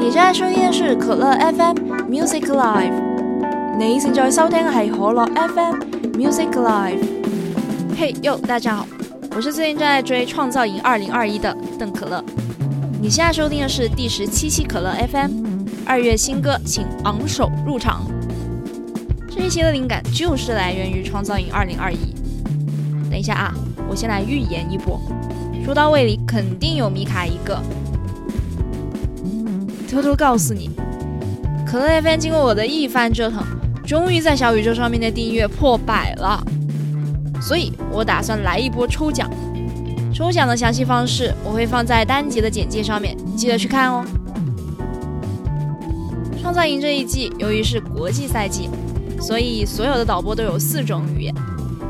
你现在收听的是可乐 FM Music Live，你现在收听是可乐 FM Music Live。嘿哟，大家好，我是最近正在追《创造营二零二一》的邓可乐。你现在收听的是第十七期可乐 FM，二月新歌请昂首入场。这一期的灵感就是来源于《创造营二零二一》。等一下啊，我先来预言一波，说到位里肯定有米卡一个。偷偷告诉你，可乐 FM 经过我的一番折腾，终于在小宇宙上面的订阅破百了，所以我打算来一波抽奖。抽奖的详细方式我会放在单集的简介上面，记得去看哦。创造营这一季由于是国际赛季，所以所有的导播都有四种语言，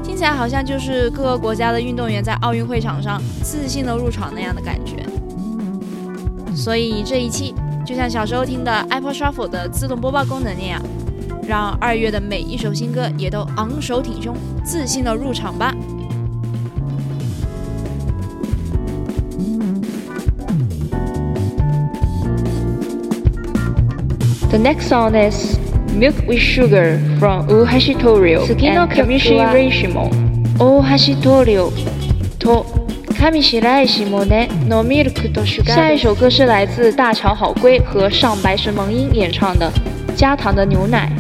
听起来好像就是各个国家的运动员在奥运会场上自信的入场那样的感觉。所以这一期。就像小时候听的 Apple Shuffle 的自动播报功能那样，让二月的每一首新歌也都昂首挺胸、自信的入场吧。The next song is Milk with Sugar from Uhashitorio and Kamishiraimo. Uhashitorio to 下一首歌是来自大乔好龟和上白石萌音演唱的《加糖的牛奶》。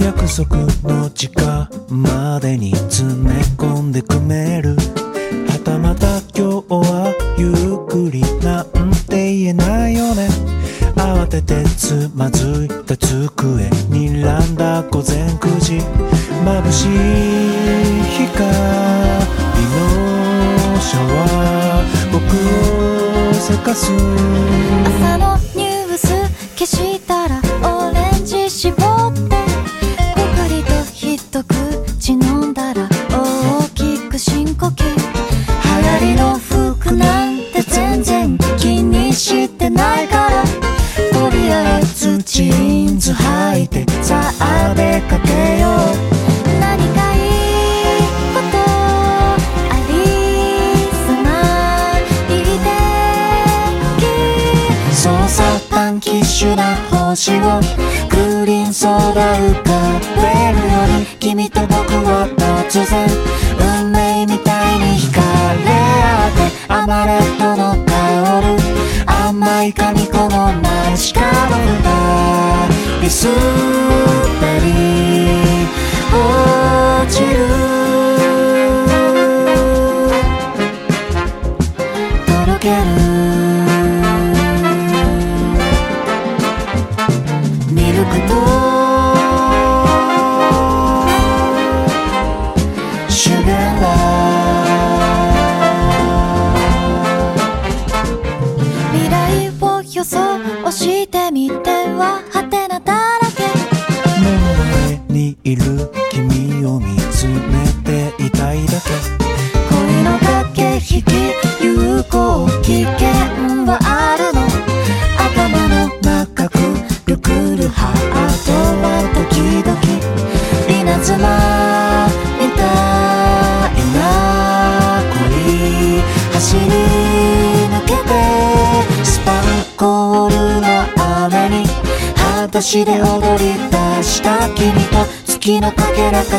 約束の時間までに詰め込んでくめるはたまた今日はゆっくりなんて言えないよね慌ててつまずいた机にらんだ午前9時眩しい光のシャワー僕を急かす朝のニュース消して僕は突然運命みたいに惹かれ合ってアマレットの香る甘い髪このナイシカの歌ディスベリー落ちる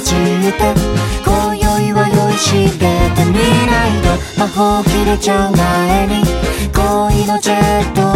て今宵は酔いしれて未来の魔法切れちゃう前に恋のジェット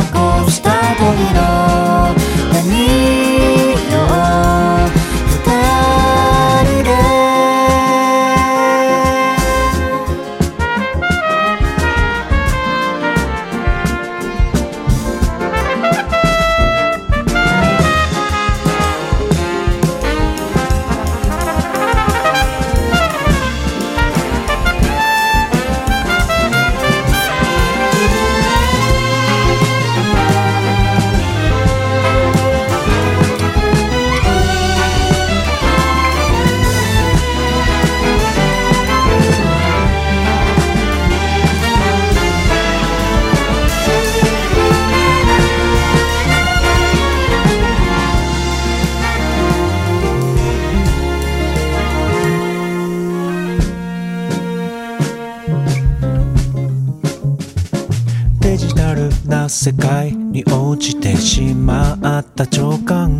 世界に落ちてしまった直感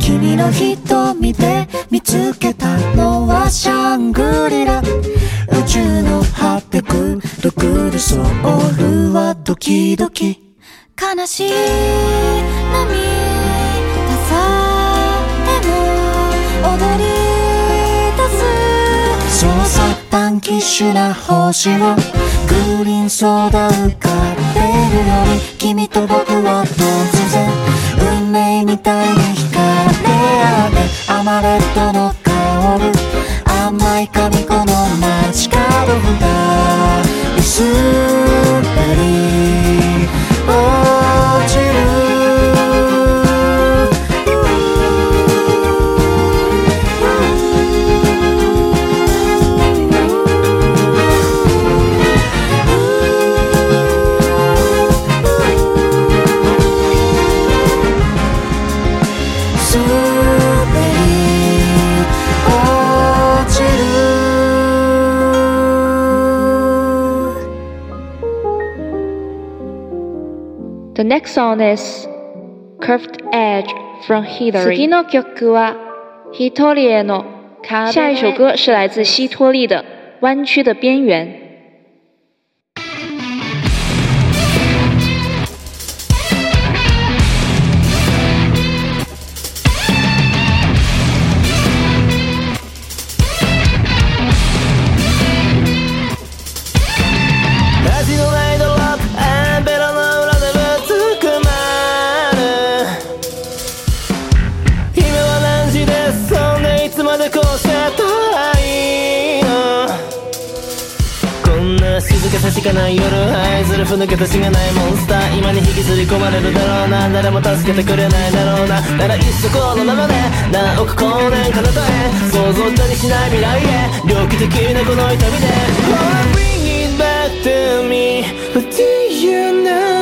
君の瞳で見つけたのはシャングリラ宇宙の果てくどくソウルはドキドキ悲しい殊な星をグリーンソーダ浮かべるより君と僕は突然運命みたいに惹かれ合ってアマレットの香る its on from Hitler. Hitler curved edge 下一首歌是来自西托利的《弯曲的边缘》。こせたいこんな静かしかない夜愛ずるふぬけたしがないモンスター今に引きずり込まれるだろうな誰も助けてくれないだろうなならいっそこのままで何億光年か彼方へ想像だにしない未来へ猟奇的なこの痛みで Bring it back to me What do you know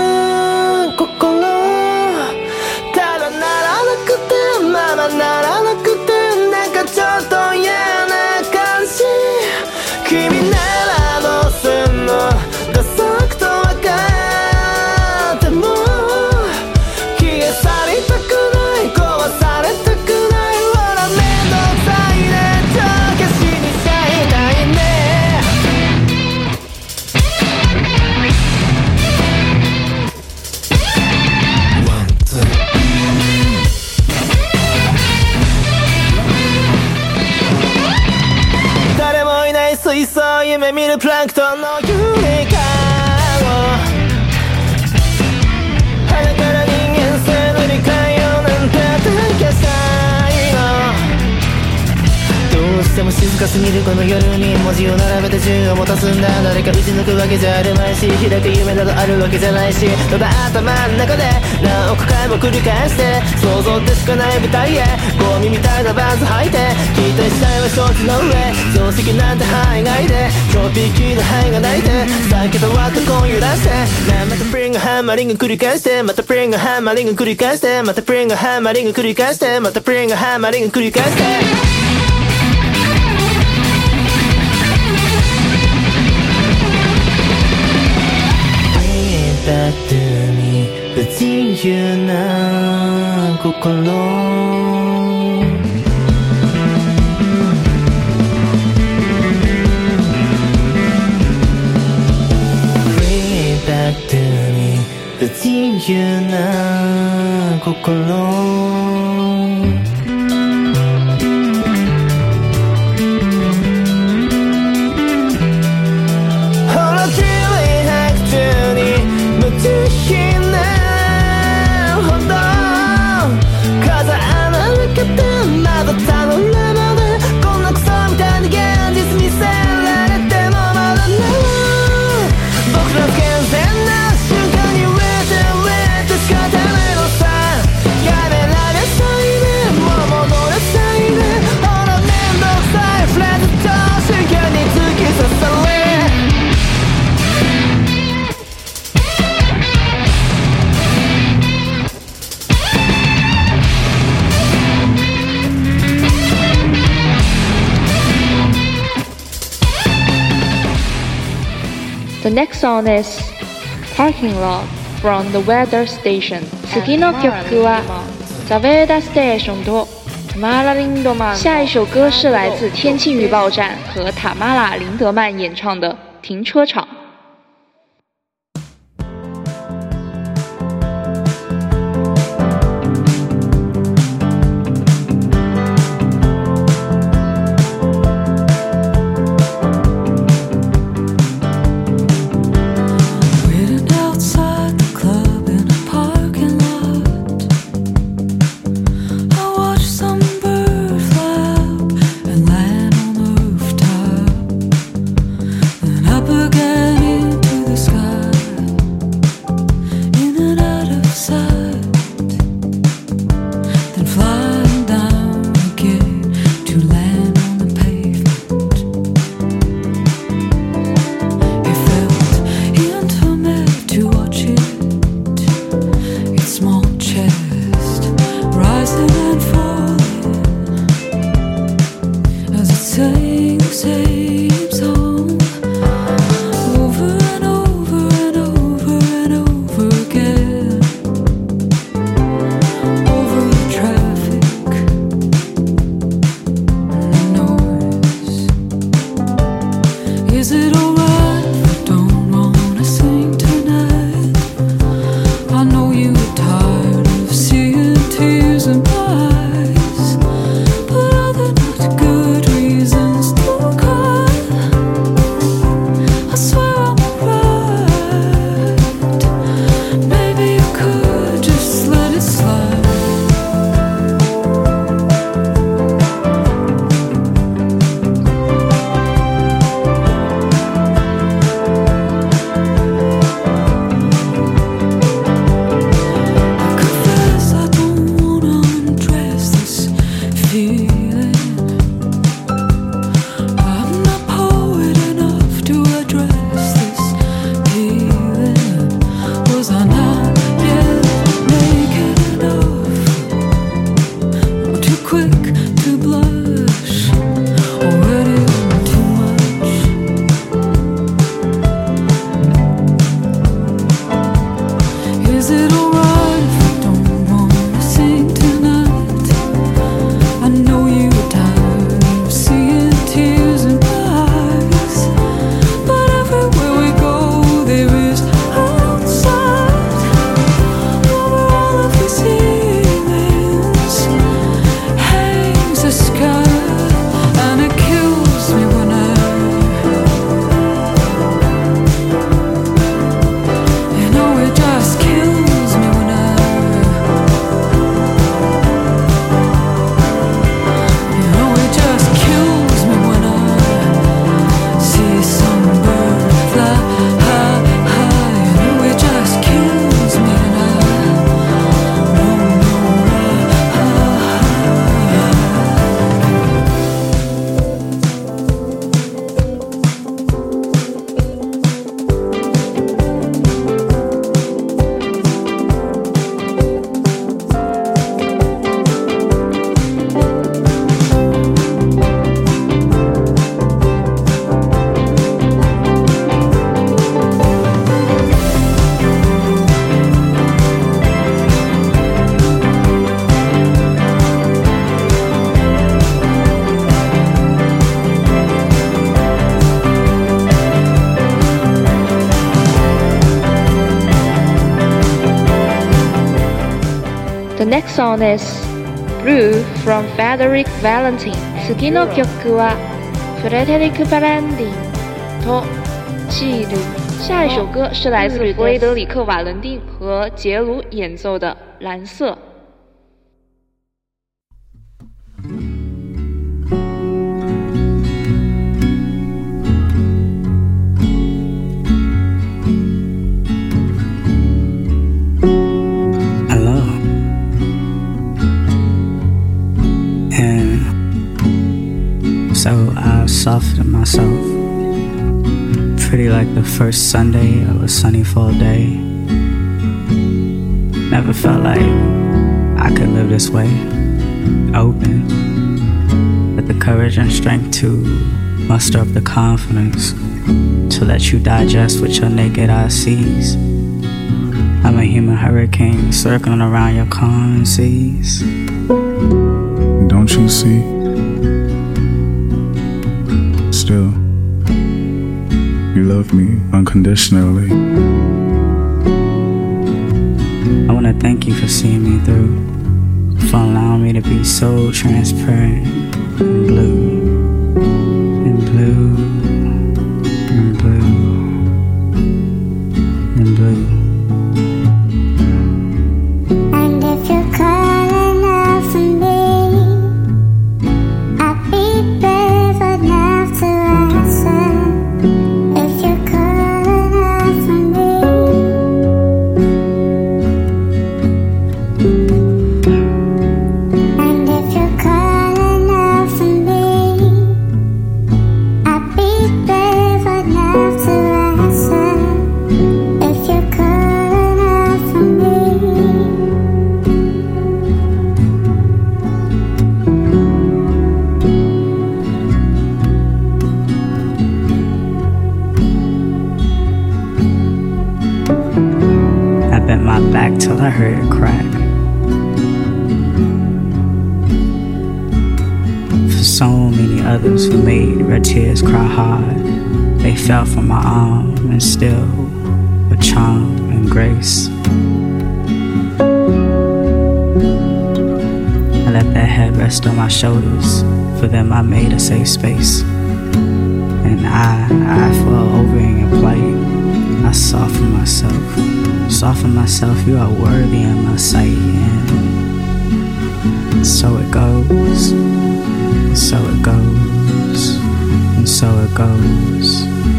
すぎるこの夜に文字を並べて銃を持たすんだ誰か打ち抜くわけじゃあるまいし開く夢などあるわけじゃないしただ頭の中で何億回も繰り返して想像でしかない舞台へゴミみたいなバンズ履いて期待したいは承知の上常識なんて範囲外でちょキきの範囲がないで酒とワットコン揺らしてまたプリングハンマリング繰り返してまたプリングハンマリング繰り返してまたプリングハンマリング繰り返してまたプリングハンマリング繰り返してだってに不自由な心不自由な心 Next song is parking lot from the weather station。次の曲はザベダステーションとタマラリンデマン。下一首歌是来自天气预报站和塔玛拉林德曼演唱的《停车场》。The next song is "Blue" from Frederic Valentine。喜欢的歌曲是弗雷德里克·瓦伦丁和杰鲁。下一首歌是来自弗雷德里克·瓦伦丁和杰鲁演奏的《蓝色》。soften myself. Pretty like the first Sunday of a sunny fall day. Never felt like I could live this way, open, with the courage and strength to muster up the confidence to let you digest what your naked eye sees. I'm a human hurricane circling around your calm seas. Don't you see? still. You love me unconditionally. I want to thank you for seeing me through, for allowing me to be so transparent and blue. others who made red tears cry hard. They fell from my arm and still with charm and grace. I let their head rest on my shoulders. For them, I made a safe space. And I, I fell over in your plight. I softened myself. Soften myself, you are worthy in my sight. And so it goes and so it goes, and so it goes.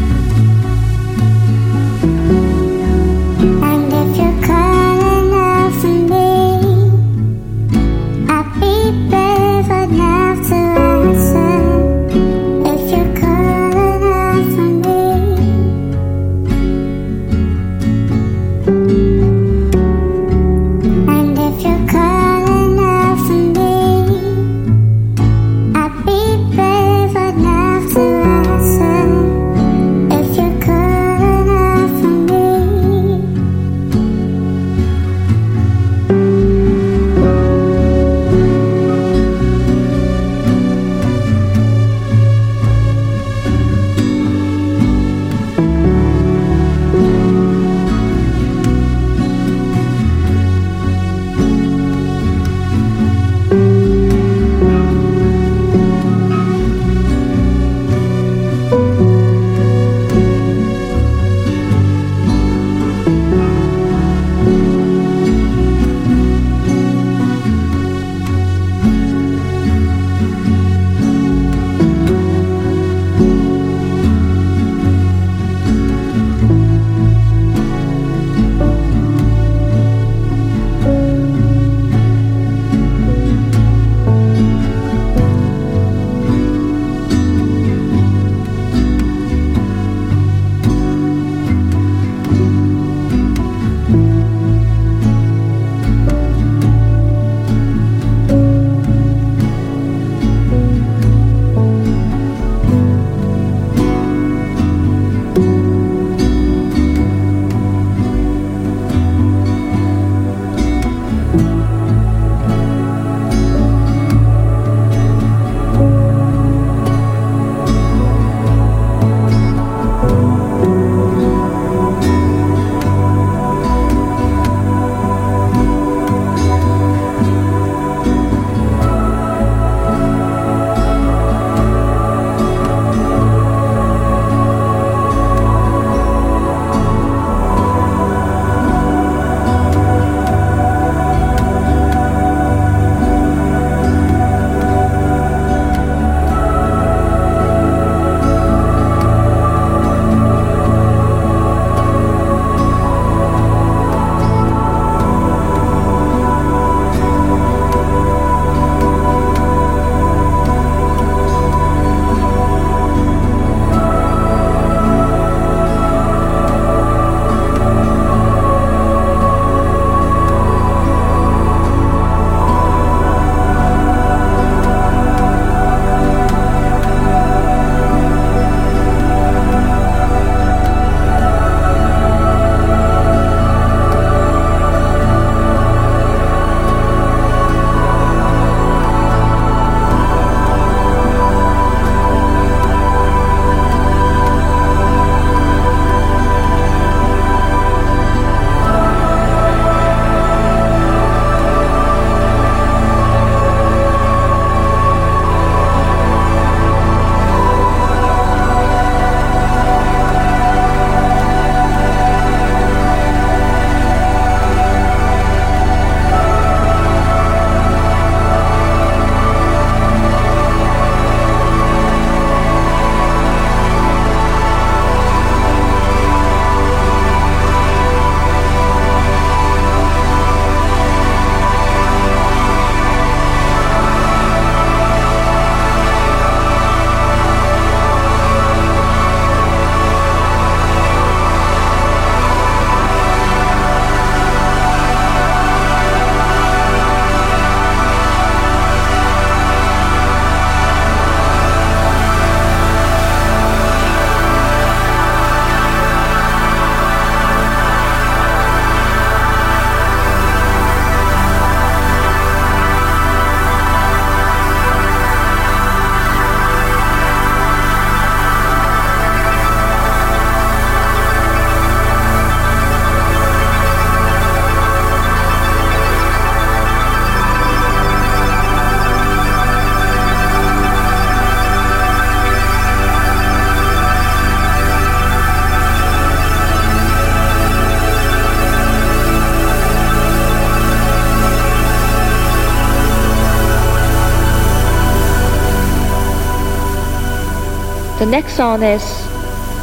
Next song is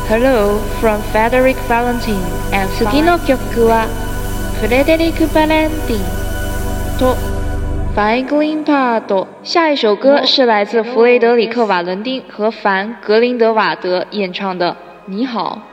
Hello from Frederick Valentine. and 次の曲はフレデ n ッ i ヴァ v a ティ g ヴ i n グリンパー o 下一首歌是来自弗雷德里克·瓦伦丁和凡·格林德瓦德演唱的。你好。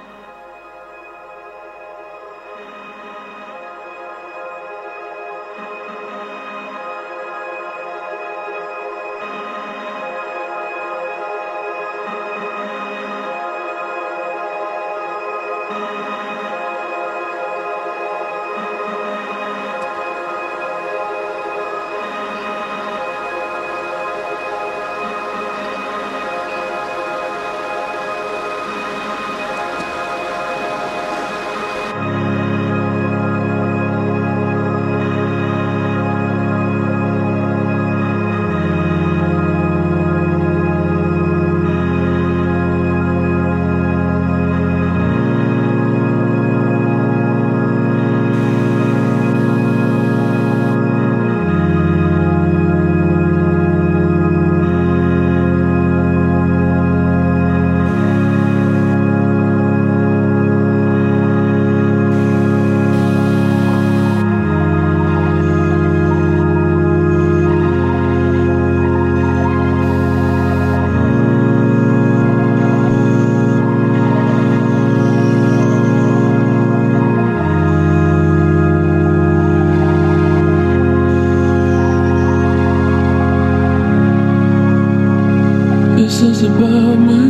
It's about me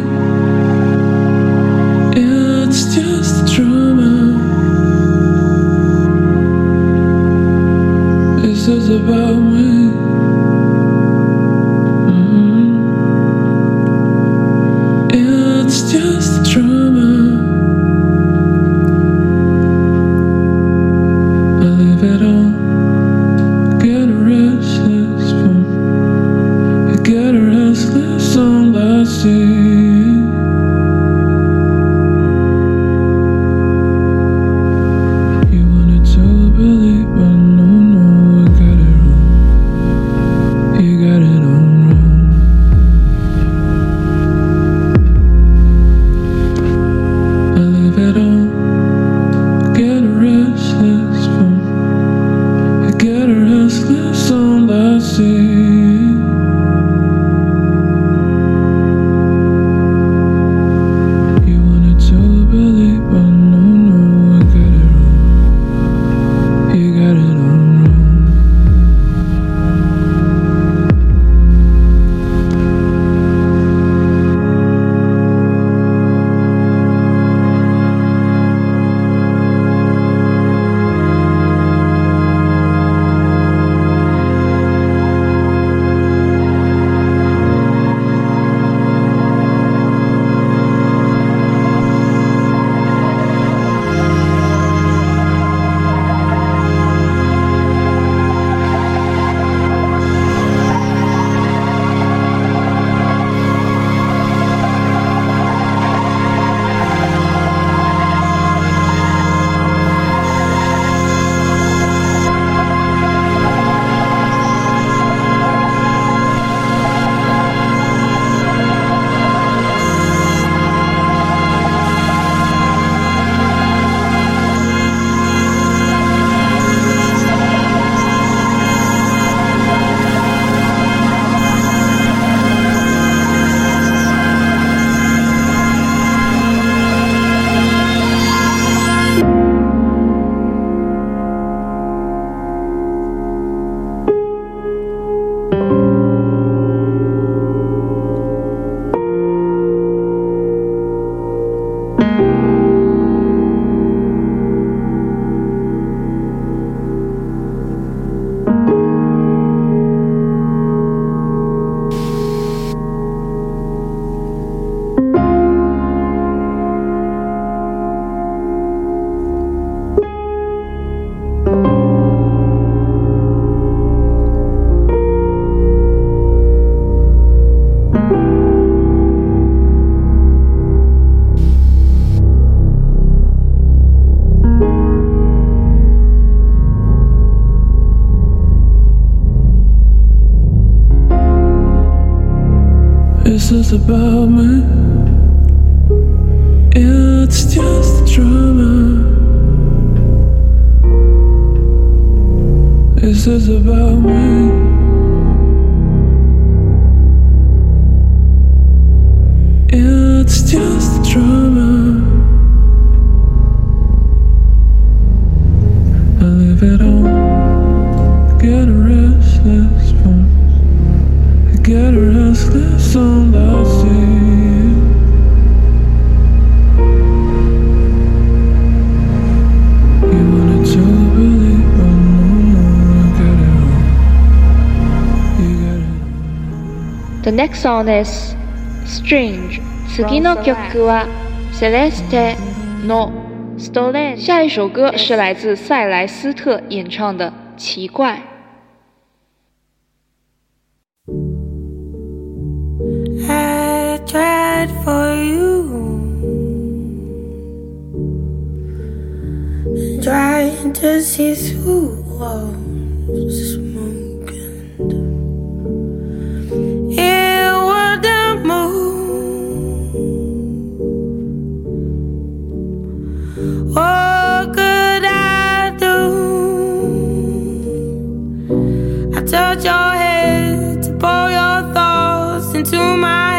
this strange 次的曲子是 Celeste 的《Stolen》下一首歌是来自塞莱斯特演唱的《奇怪》。touch your head to pour your thoughts into my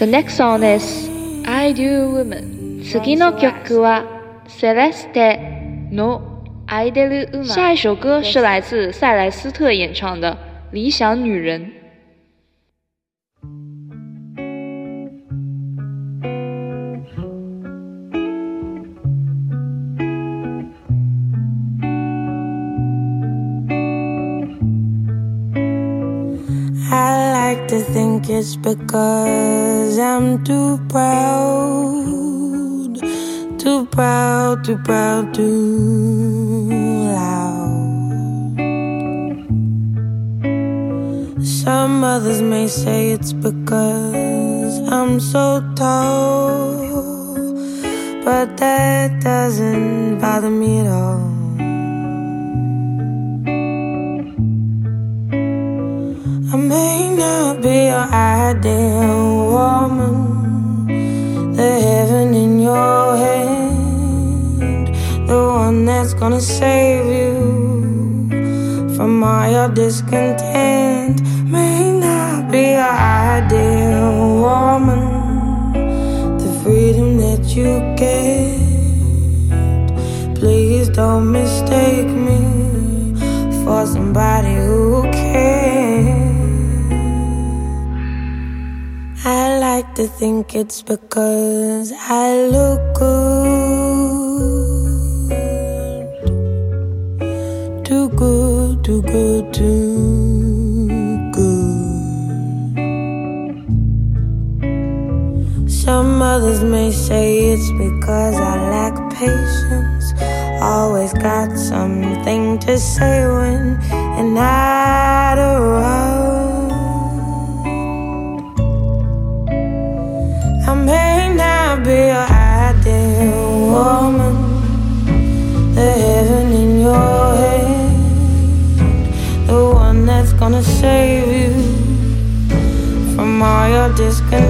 The next song is I Do Woman 次の曲は Celeste の I Do Woman 下一首歌是来自塞莱斯特演唱的《理想女人》it's because I'm too proud, too proud, too proud, too loud. Some others may say it's because I'm so tall, but that doesn't bother me at all. be your ideal woman? The heaven in your hand, the one that's gonna save you from all your discontent. May not be your ideal woman, the freedom that you get. Please don't mistake me for somebody who cares. like to think it's because I look good. Too good, too good, too good. Some others may say it's because I lack patience. Always got something to say when an out may not be your ideal woman. The heaven in your head, the one that's gonna save you from all your discontent.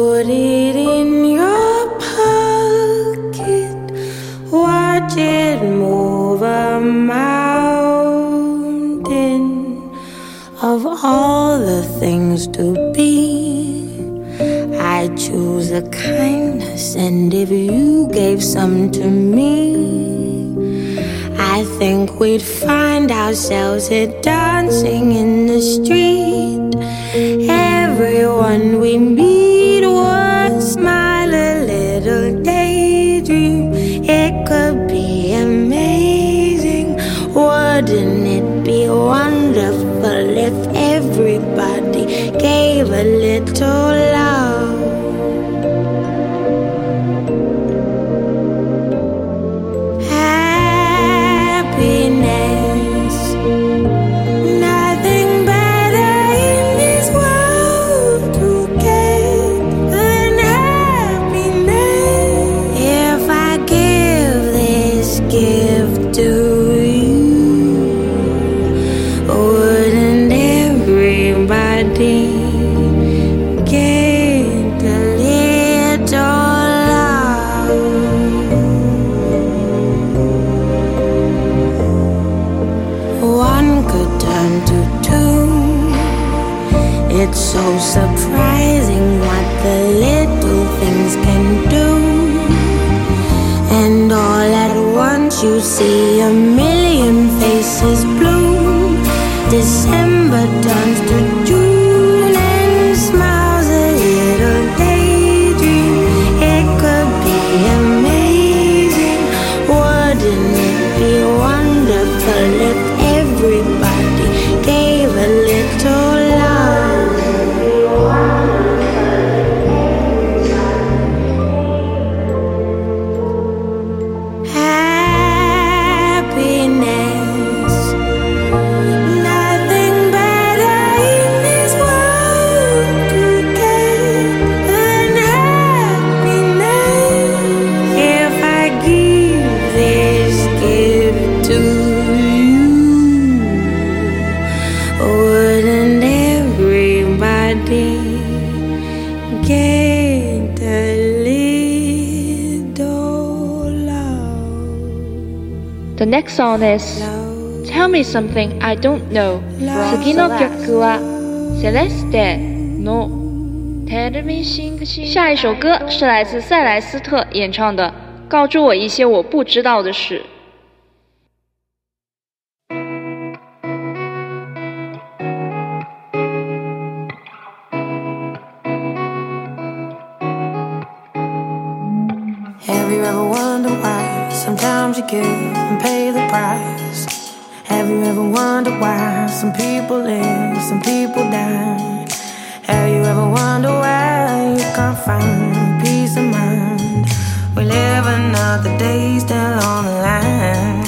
And if you gave some to me, I think we'd find ourselves here dancing in the street. Everyone we meet. Exhonest, tell me something I don't know. 下一首歌是来自塞莱斯特演唱的，告诉我一些我不知道的事。Have you ever wondered why? Sometimes you give and pay the price. Have you ever wondered why some people live, some people die? Have you ever wondered why you can't find peace of mind? We live another day still on the line.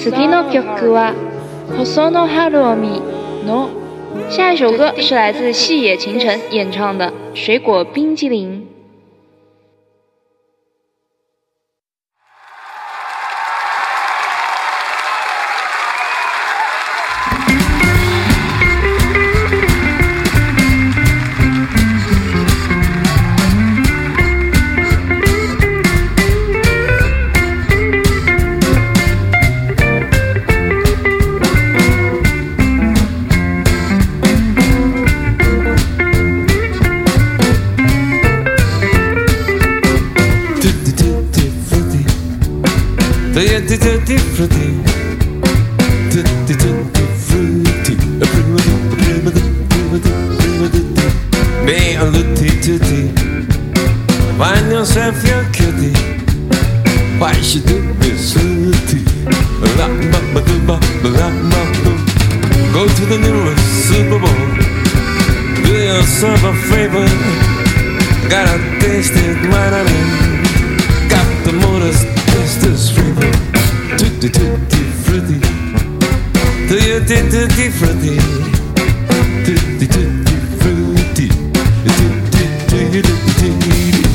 下一首歌是来自细野晴臣演唱的《水果冰激凌》。yourself a favor. Gotta taste it, man. I mean, got the motor's taste this flavor. Tutti, tutti, frutti. Tutti, tutti, frutti. Tutti, tutti, frutti. Tutti, tutti, tutti.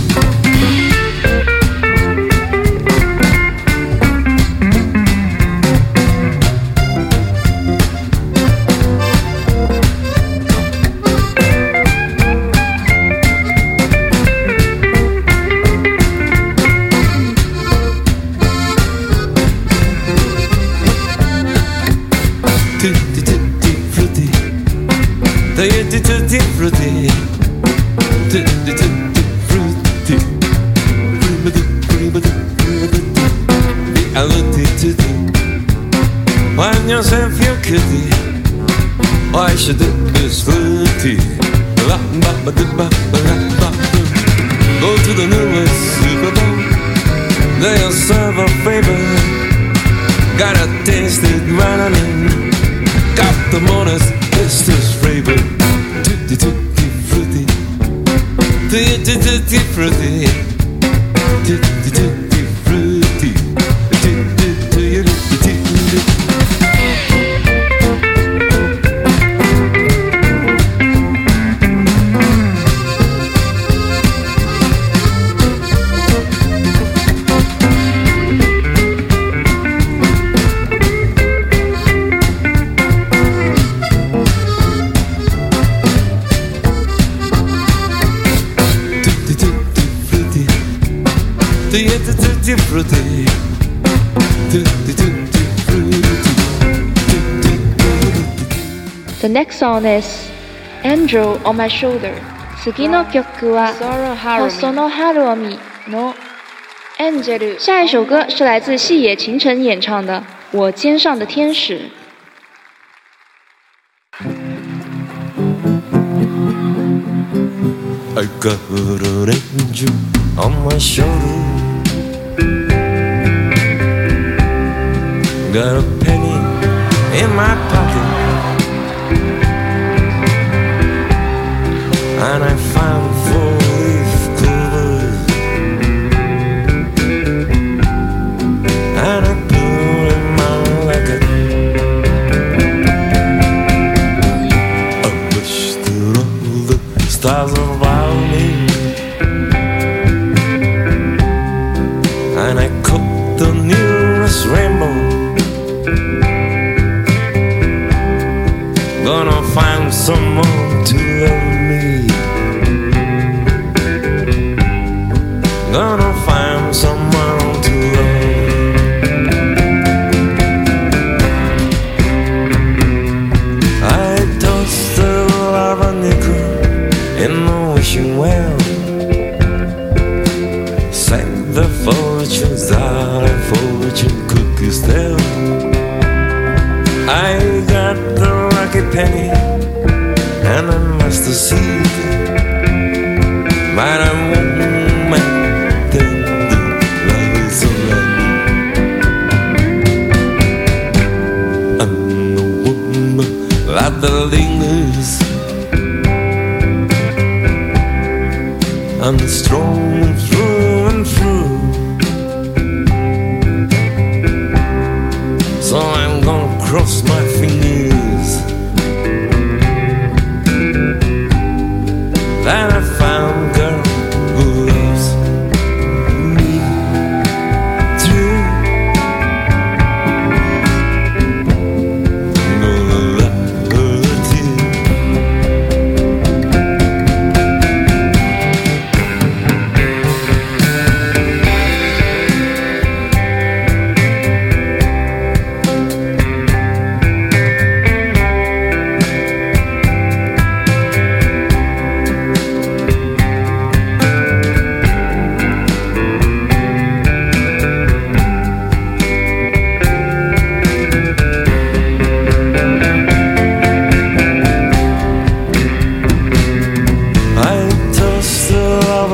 下一首歌是来自细野晴臣演唱的《我肩上的天使》。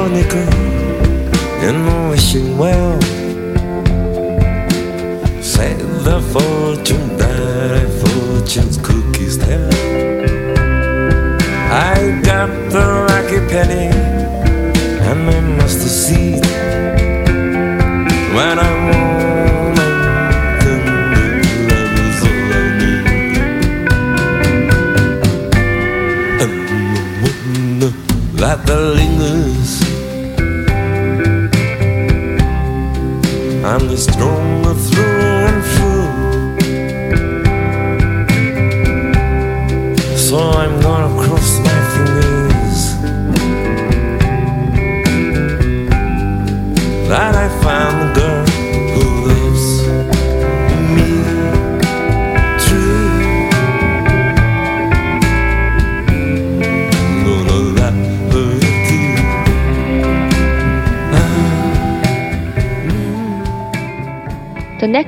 for a nickel and wishing well. Say the fortune that I fortune's cookies tell. I got the lucky penny and my must seed. When I'm love is all I need. And the that down strong.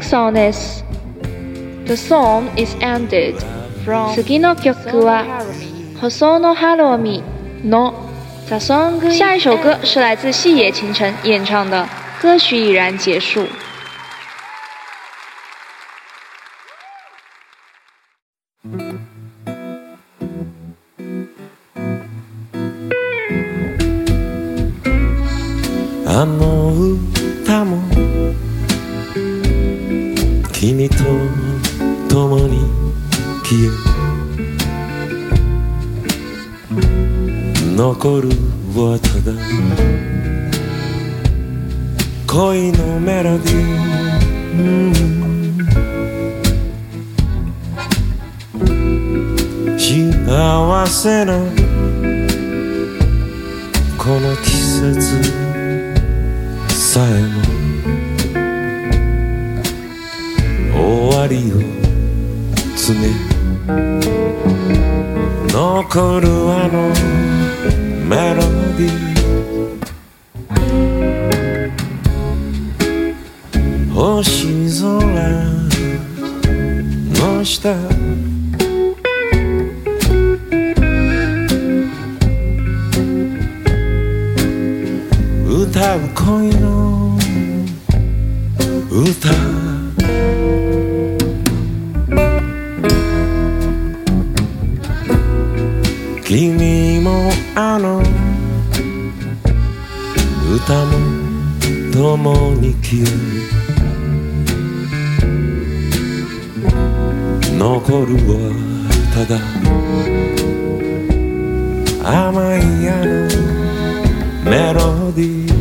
song is The song is ended from 次の曲は細野晴臣の The Song。下一首歌是来自细野晴臣演唱的，歌曲已然结束。ました歌う恋の歌君もあの歌も共に聴く残るはただ甘いあのメロディー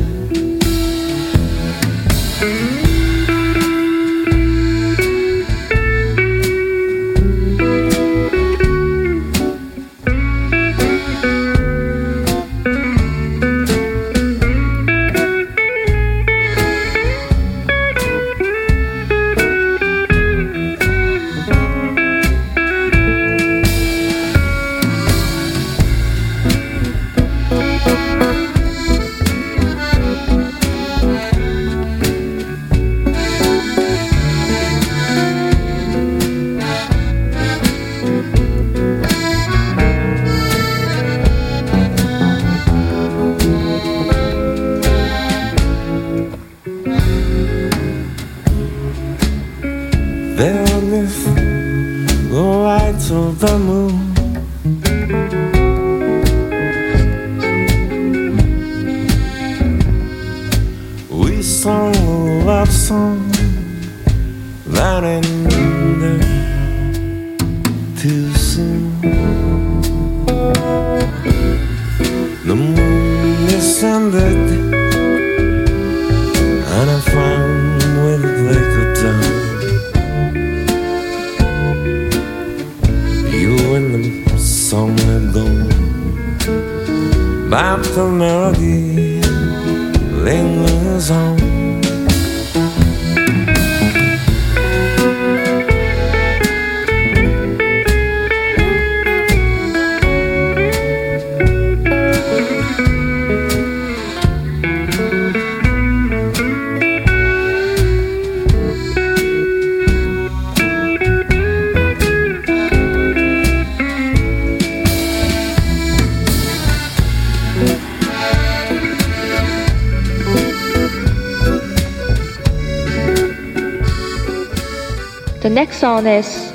e x o n is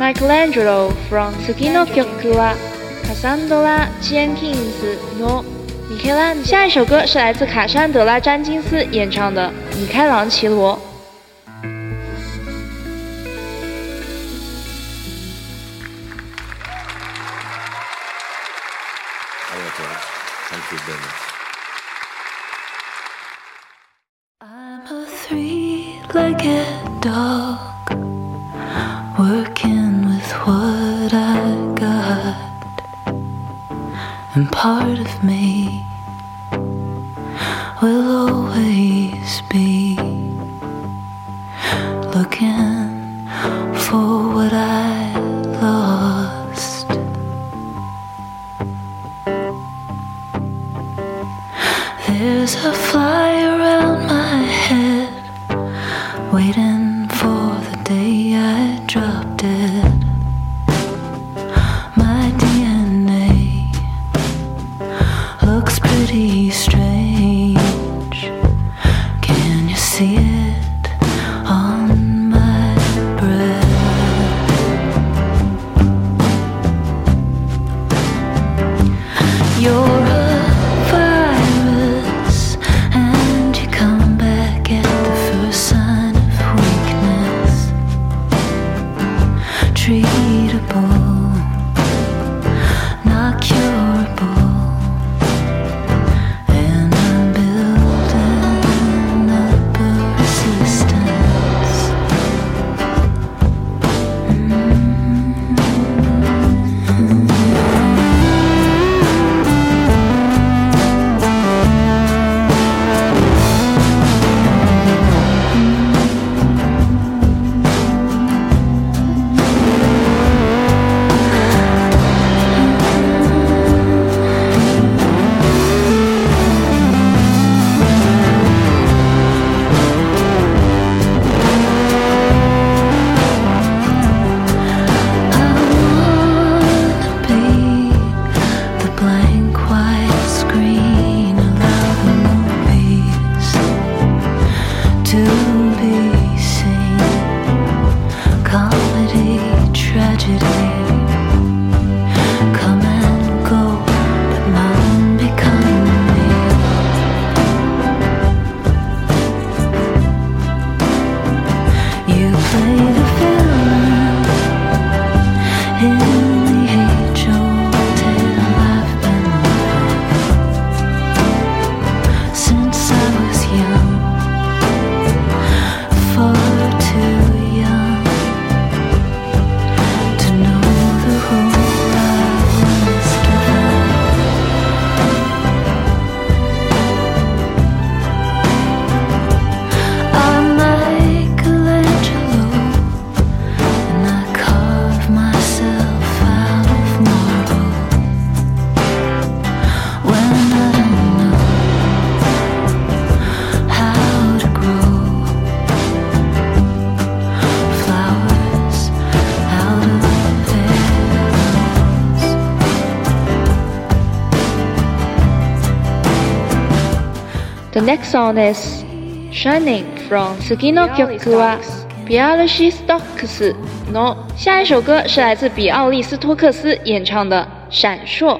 Michelangelo from Sugino Kyokua Cassandra Jenkins no m i c h l a n g 下一首歌是来自卡珊德拉詹金斯演唱的《米开朗琪罗》。X O N i S，Shining from Suki no Kyoku a a b i a l y s h s t o c k s no，下一首歌是来自比奥利斯托克斯演唱的《闪烁》。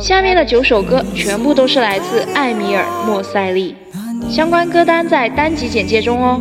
下面的九首歌全部都是来自艾米尔·莫塞利，相关歌单在单集简介中哦。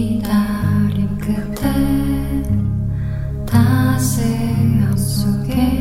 기다림 끝에 따스함 속에